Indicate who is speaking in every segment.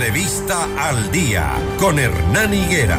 Speaker 1: Entrevista al día con Hernán Higuera.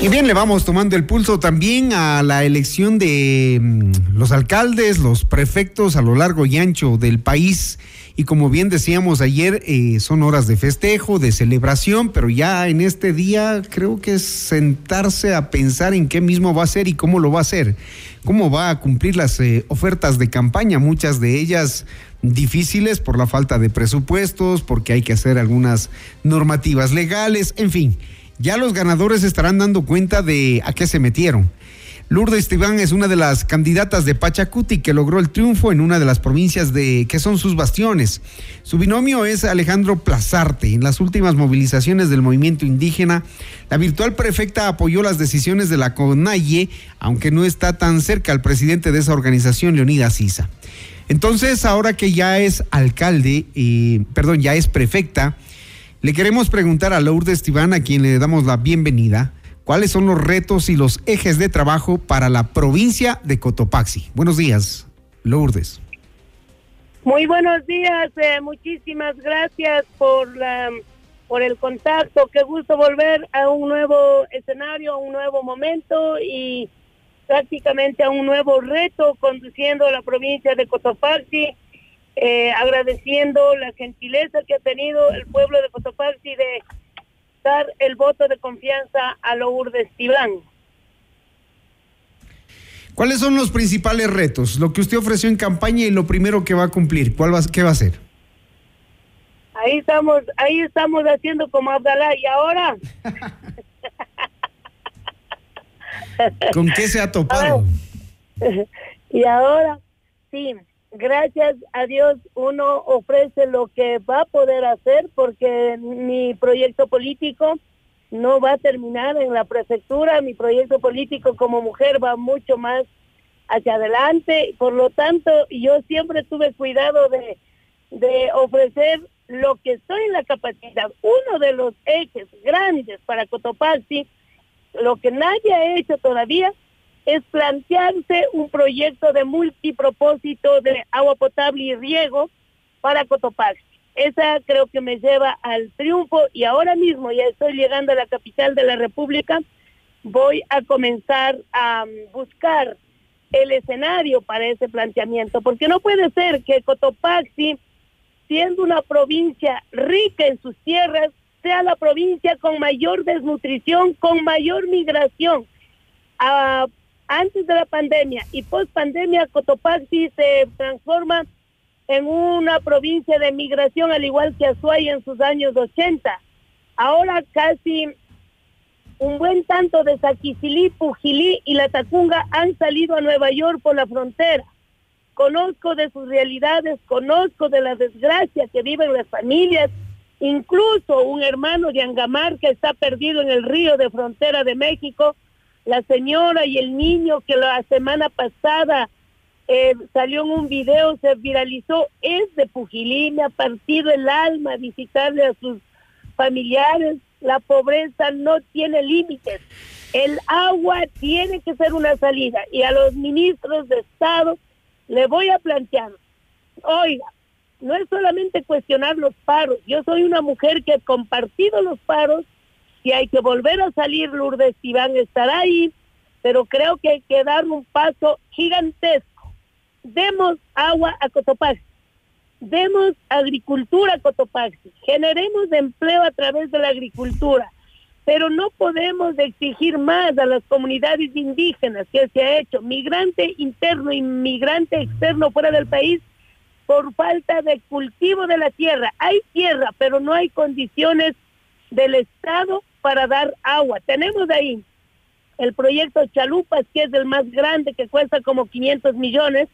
Speaker 2: Y bien, le vamos tomando el pulso también a la elección de mm, los alcaldes, los prefectos a lo largo y ancho del país. Y como bien decíamos ayer, eh, son horas de festejo, de celebración, pero ya en este día creo que es sentarse a pensar en qué mismo va a ser y cómo lo va a hacer, cómo va a cumplir las eh, ofertas de campaña, muchas de ellas difíciles por la falta de presupuestos, porque hay que hacer algunas normativas legales, en fin ya los ganadores estarán dando cuenta de a qué se metieron. Lourdes Esteban es una de las candidatas de Pachacuti que logró el triunfo en una de las provincias de que son sus bastiones. Su binomio es Alejandro Plazarte. En las últimas movilizaciones del movimiento indígena, la virtual prefecta apoyó las decisiones de la CONAIE, aunque no está tan cerca al presidente de esa organización, Leonidas Sisa. Entonces, ahora que ya es alcalde, eh, perdón, ya es prefecta, le queremos preguntar a Lourdes Tibán, a quien le damos la bienvenida, cuáles son los retos y los ejes de trabajo para la provincia de Cotopaxi. Buenos días, Lourdes.
Speaker 3: Muy buenos días, eh, muchísimas gracias por la por el contacto. Qué gusto volver a un nuevo escenario, a un nuevo momento y prácticamente a un nuevo reto conduciendo a la provincia de Cotopaxi eh, agradeciendo la gentileza que ha tenido el pueblo de Cotopaxi de dar el voto de confianza a Lourdes Tibán.
Speaker 2: ¿Cuáles son los principales retos? Lo que usted ofreció en campaña y lo primero que va a cumplir, ¿cuál va, ¿qué va a hacer?
Speaker 3: Ahí estamos, ahí estamos haciendo como Abdalá y ahora.
Speaker 2: ¿Con qué se ha topado?
Speaker 3: y ahora, sí, gracias a Dios uno ofrece lo que va a poder hacer porque mi proyecto político no va a terminar en la prefectura, mi proyecto político como mujer va mucho más hacia adelante, por lo tanto yo siempre tuve cuidado de, ofrecer lo que estoy en la capacidad. Uno de los ejes grandes para Cotopaxi, lo que nadie ha hecho todavía, es plantearse un proyecto de multipropósito de agua potable y riego para Cotopaxi. Esa creo que me lleva al triunfo y ahora mismo ya estoy llegando a la capital de la República. Voy a comenzar a um, buscar el escenario para ese planteamiento, porque no puede ser que Cotopaxi, siendo una provincia rica en sus tierras, sea la provincia con mayor desnutrición, con mayor migración. a antes de la pandemia y post pandemia, Cotopaxi se transforma en una provincia de migración, al igual que Azuay en sus años 80. Ahora casi un buen tanto de Saquicilí, Pujilí y La Tacunga han salido a Nueva York por la frontera. Conozco de sus realidades, conozco de la desgracia que viven las familias, incluso un hermano de Angamar que está perdido en el río de frontera de México la señora y el niño que la semana pasada eh, salió en un video, se viralizó, es de Pujilí, me ha partido el alma visitarle a sus familiares. La pobreza no tiene límites. El agua tiene que ser una salida. Y a los ministros de Estado le voy a plantear, oiga, no es solamente cuestionar los paros. Yo soy una mujer que he compartido los paros si hay que volver a salir, Lourdes Iván estará ahí, pero creo que hay que dar un paso gigantesco. Demos agua a Cotopaxi, demos agricultura a Cotopaxi, generemos empleo a través de la agricultura, pero no podemos exigir más a las comunidades indígenas que se ha hecho, migrante interno y migrante externo fuera del país, por falta de cultivo de la tierra. Hay tierra, pero no hay condiciones del Estado para dar agua. Tenemos ahí el proyecto Chalupas, que es el más grande, que cuesta como 500 millones,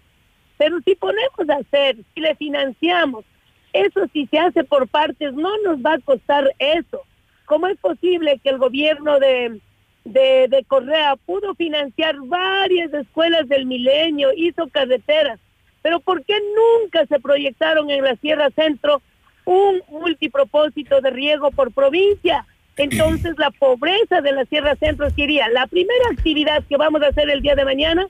Speaker 3: pero si ponemos a hacer, si le financiamos, eso si se hace por partes, no nos va a costar eso. ¿Cómo es posible que el gobierno de, de, de Correa pudo financiar varias escuelas del milenio, hizo carreteras, pero ¿por qué nunca se proyectaron en la Sierra Centro un multipropósito de riego por provincia? Entonces la pobreza de la Sierra Centro sería la primera actividad que vamos a hacer el día de mañana,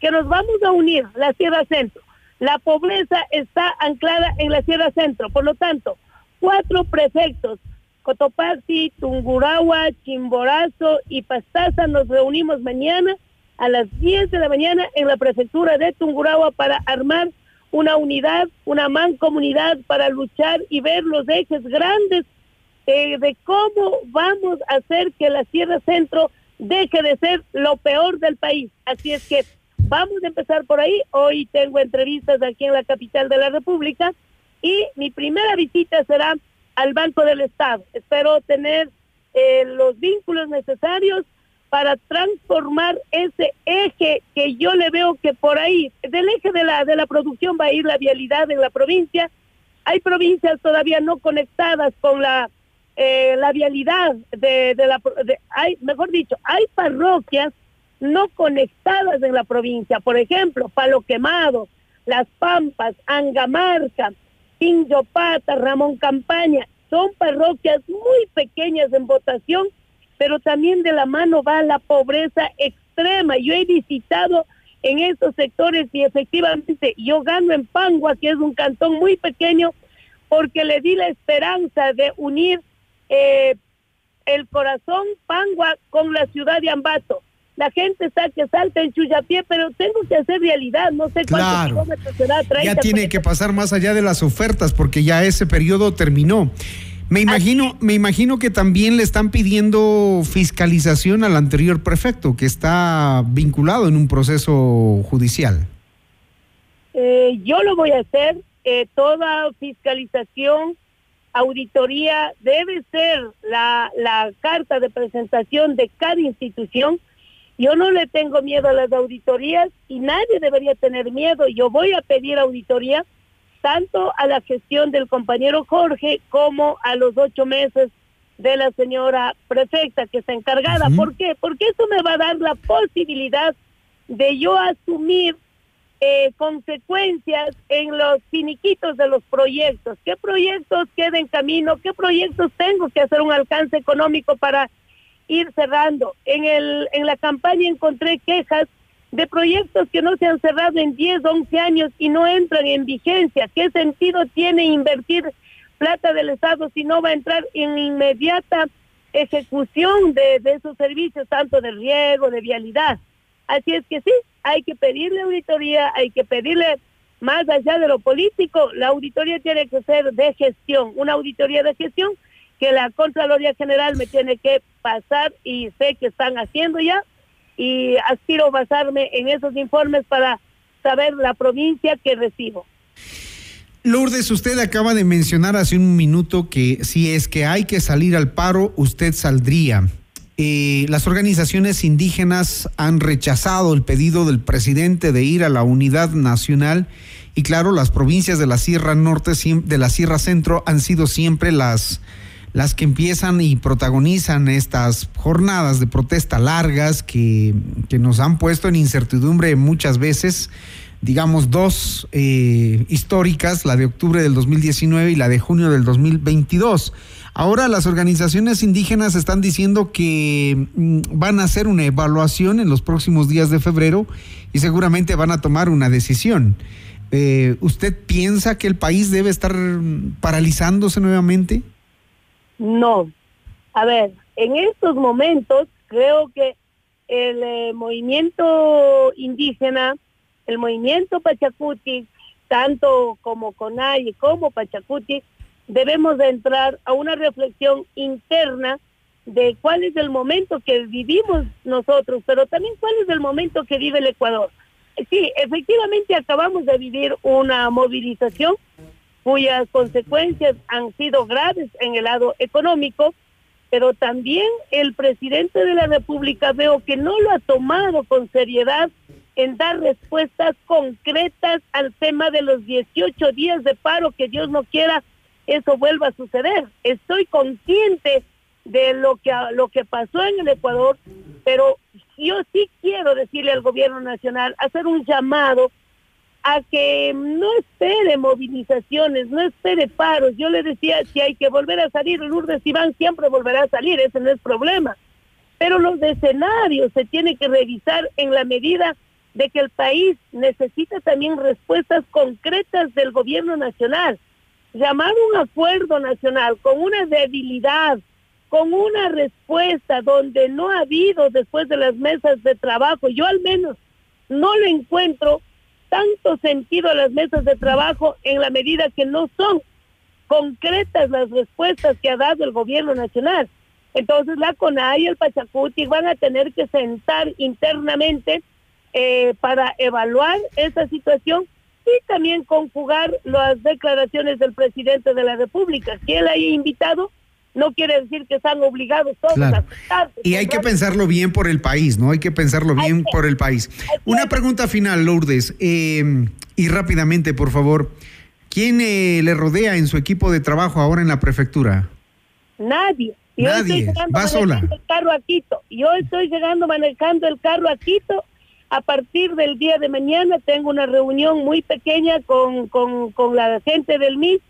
Speaker 3: que nos vamos a unir la Sierra Centro, La pobreza está anclada en la Sierra Centro. Por lo tanto, cuatro prefectos, Cotopaxi, Tungurahua, Chimborazo y Pastaza, nos reunimos mañana a las 10 de la mañana en la prefectura de Tungurahua para armar una unidad, una mancomunidad para luchar y ver los ejes grandes eh, de cómo vamos a hacer que la Sierra Centro deje de ser lo peor del país. Así es que vamos a empezar por ahí. Hoy tengo entrevistas aquí en la capital de la República y mi primera visita será al Banco del Estado. Espero tener eh, los vínculos necesarios para transformar ese eje que yo le veo que por ahí, del eje de la, de la producción va a ir la vialidad en la provincia. Hay provincias todavía no conectadas con la, eh, la vialidad de, de la, hay, mejor dicho, hay parroquias no conectadas en la provincia. Por ejemplo, Palo Quemado, Las Pampas, Angamarca, Pinjopata, Ramón Campaña. Son parroquias muy pequeñas en votación pero también de la mano va la pobreza extrema. Yo he visitado en estos sectores y efectivamente yo gano en Pangua, que es un cantón muy pequeño, porque le di la esperanza de unir eh, el corazón Pangua con la ciudad de Ambato. La gente está que salta en Chuyapié, pero tengo que hacer realidad, no sé cuántos kilómetros será.
Speaker 2: ya tiene que pasar más allá de las ofertas, porque ya ese periodo terminó. Me imagino, me imagino que también le están pidiendo fiscalización al anterior prefecto, que está vinculado en un proceso judicial.
Speaker 3: Eh, yo lo voy a hacer. Eh, toda fiscalización, auditoría, debe ser la, la carta de presentación de cada institución. Yo no le tengo miedo a las auditorías y nadie debería tener miedo. Yo voy a pedir auditoría tanto a la gestión del compañero Jorge como a los ocho meses de la señora prefecta que está encargada. ¿Por qué? Porque eso me va a dar la posibilidad de yo asumir eh, consecuencias en los finiquitos de los proyectos. ¿Qué proyectos quedan en camino? ¿Qué proyectos tengo que hacer un alcance económico para ir cerrando? En, el, en la campaña encontré quejas de proyectos que no se han cerrado en 10, 11 años y no entran en vigencia. ¿Qué sentido tiene invertir plata del Estado si no va a entrar en inmediata ejecución de, esos servicios, tanto de riego, de vialidad? Así es que sí, hay que pedirle auditoría, hay que pedirle más allá de lo político, la auditoría tiene que ser de gestión, una auditoría de gestión que la Contraloría General me tiene que pasar y sé que están haciendo ya y aspiro a basarme en esos informes para saber la provincia que recibo.
Speaker 2: Lourdes, usted acaba de mencionar hace un minuto que si es que hay que salir al paro, usted saldría. Eh, las organizaciones indígenas han rechazado el pedido del presidente de ir a la unidad nacional y claro, las provincias de la Sierra Norte, de la Sierra Centro han sido siempre las las que empiezan y protagonizan estas jornadas de protesta largas que, nos han puesto en incertidumbre muchas veces, digamos dos eh, históricas, la de octubre del 2019 y la de junio del 2022. Ahora las organizaciones indígenas están diciendo que mm, van a hacer una evaluación en los próximos días de febrero y seguramente van a tomar una decisión. Eh, ¿Usted piensa que el país debe estar paralizándose nuevamente?
Speaker 3: No. A ver, en estos momentos creo que el eh, movimiento indígena, el movimiento Pachacuti, tanto como CONAI como Pachacuti, debemos de entrar a una reflexión interna de cuál es el momento que vivimos nosotros, pero también cuál es el momento que vive el Ecuador. Sí, efectivamente acabamos de vivir una movilización cuyas consecuencias han sido graves en el lado económico, pero también el presidente de la República veo que no lo ha tomado con seriedad en dar respuestas concretas al tema de los 18 días de paro, que Dios no quiera eso vuelva a suceder. Estoy consciente de lo que lo que pasó en el Ecuador, pero yo sí quiero decirle al gobierno nacional, hacer un llamado a que no espere movilizaciones, no espere paros. Yo le decía, si hay que volver a salir, Lourdes Iván siempre volverá a salir, ese no es problema. Pero los escenarios se tienen que revisar en la medida de que el país necesita también respuestas concretas del gobierno nacional. Llamar un acuerdo nacional con una debilidad, con una respuesta donde no ha habido después de las mesas de trabajo, yo al menos no le encuentro tanto sentido a las mesas de trabajo en la medida que no son concretas las respuestas que ha dado el gobierno nacional. Entonces la CONAI y el Pachacuti van a tener que sentar internamente eh, para evaluar esa situación y también conjugar las declaraciones del presidente de la República. Que él haya invitado no quiere decir que están obligados todos a aceptar.
Speaker 2: Y hay que pensarlo bien por el país, ¿no? Hay que pensarlo bien por el país. Una pregunta final, Lourdes, em, y rápidamente, por favor. ¿Quién eh, le rodea en su equipo de trabajo ahora en la prefectura?
Speaker 3: Nadie.
Speaker 2: Yo Nadie. Va sola.
Speaker 3: El carro a Quito. Yo estoy llegando manejando el carro a Quito. A partir del día de mañana tengo una reunión muy pequeña con, con, con la gente del MIS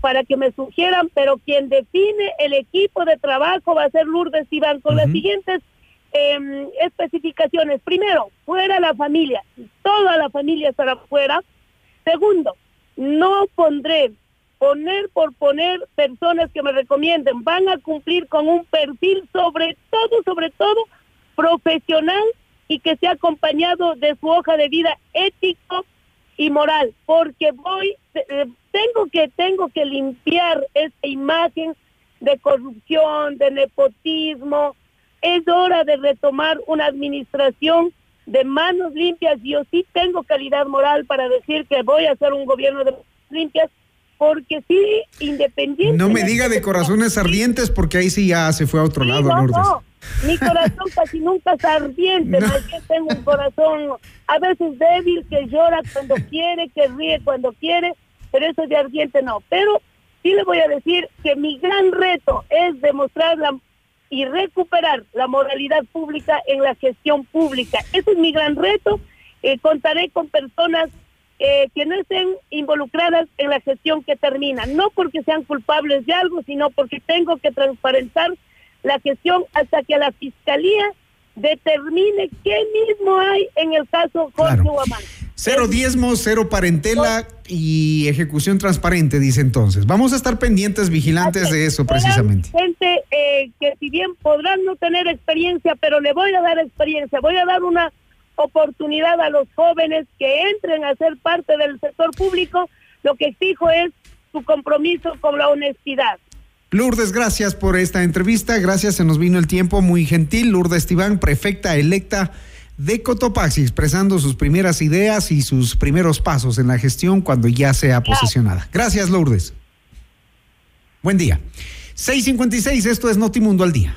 Speaker 3: para que me sugieran, pero quien define el equipo de trabajo va a ser Lourdes Iván con las siguientes em, especificaciones. Primero, fuera la familia, toda la familia estará fuera. Segundo, no pondré, poner por poner personas que me recomienden, van a cumplir con un perfil sobre todo, sobre todo profesional y que sea acompañado de su hoja de vida ético y moral, porque voy, eh, tengo que, tengo que limpiar esta imagen de corrupción, de nepotismo. Es hora de retomar una administración de manos limpias. Yo sí tengo calidad moral para decir que voy a hacer un gobierno de manos limpias, porque sí, independiente.
Speaker 2: No me diga de corazones ardientes, porque ahí sí ya se fue a otro lado,
Speaker 3: no, mi corazón casi nunca es ardiente, no. tengo un corazón a veces débil, que llora cuando quiere, que ríe cuando quiere, pero eso de ardiente no. Pero sí le voy a decir que mi gran reto es demostrar y recuperar la moralidad pública en la gestión pública. Ese es mi gran reto. Eh, contaré con personas eh, que no estén involucradas en la gestión que termina, no porque sean culpables de algo, sino porque tengo que transparentar la gestión hasta que la fiscalía determine qué mismo hay en el caso Jorge claro.
Speaker 2: Cero diezmos, cero parentela y ejecución transparente, dice entonces. Vamos a estar pendientes, vigilantes de eso precisamente.
Speaker 3: Gente eh, que si bien podrán no tener experiencia, pero le voy a dar experiencia, voy a dar una oportunidad a los jóvenes que entren a ser parte del sector público. Lo que exijo es su compromiso con la honestidad.
Speaker 2: Lourdes, gracias por esta entrevista. Gracias, se nos vino el tiempo muy gentil. Lourdes Tibán, prefecta electa de Cotopaxi, expresando sus primeras ideas y sus primeros pasos en la gestión cuando ya sea posesionada. Gracias, Lourdes. Buen día. 656, esto es Notimundo al día.